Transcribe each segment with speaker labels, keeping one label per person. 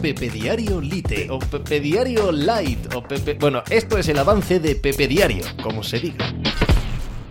Speaker 1: Pepe Diario Lite o Pepe Diario Light o Pepe... Bueno, esto es el avance de Pepe Diario, como se diga.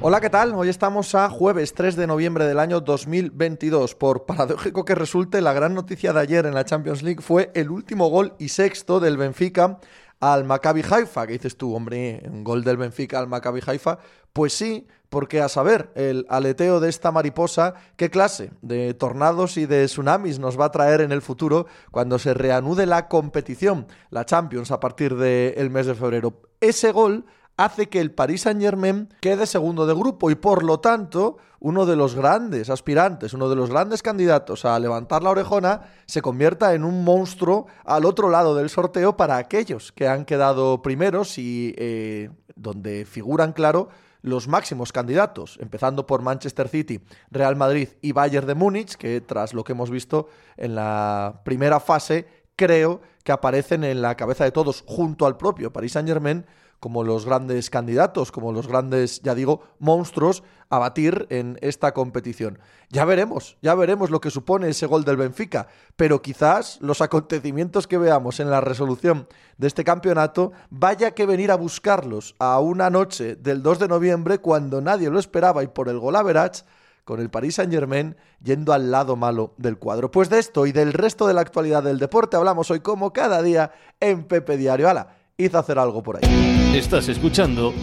Speaker 2: Hola, ¿qué tal? Hoy estamos a jueves 3 de noviembre del año 2022. Por paradójico que resulte, la gran noticia de ayer en la Champions League fue el último gol y sexto del Benfica al Maccabi Haifa. ¿Qué dices tú, hombre? ¿Un gol del Benfica al Maccabi Haifa? Pues sí, porque a saber, el aleteo de esta mariposa, qué clase de tornados y de tsunamis nos va a traer en el futuro cuando se reanude la competición, la Champions, a partir del mes de febrero. Ese gol hace que el Paris Saint-Germain quede segundo de grupo y por lo tanto uno de los grandes aspirantes, uno de los grandes candidatos a levantar la orejona se convierta en un monstruo al otro lado del sorteo para aquellos que han quedado primeros y eh, donde figuran, claro, los máximos candidatos, empezando por Manchester City, Real Madrid y Bayern de Múnich, que tras lo que hemos visto en la primera fase, creo que aparecen en la cabeza de todos, junto al propio Paris Saint-Germain, como los grandes candidatos, como los grandes, ya digo, monstruos a batir en esta competición. Ya veremos, ya veremos lo que supone ese gol del Benfica, pero quizás los acontecimientos que veamos en la resolución de este campeonato vaya que venir a buscarlos a una noche del 2 de noviembre cuando nadie lo esperaba y por el gol average con el Paris Saint-Germain yendo al lado malo del cuadro. Pues de esto y del resto de la actualidad del deporte hablamos hoy como cada día en Pepe Diario. Ala, hizo hacer algo por ahí.
Speaker 1: Estás escuchando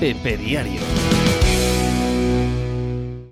Speaker 1: Pepe Diario.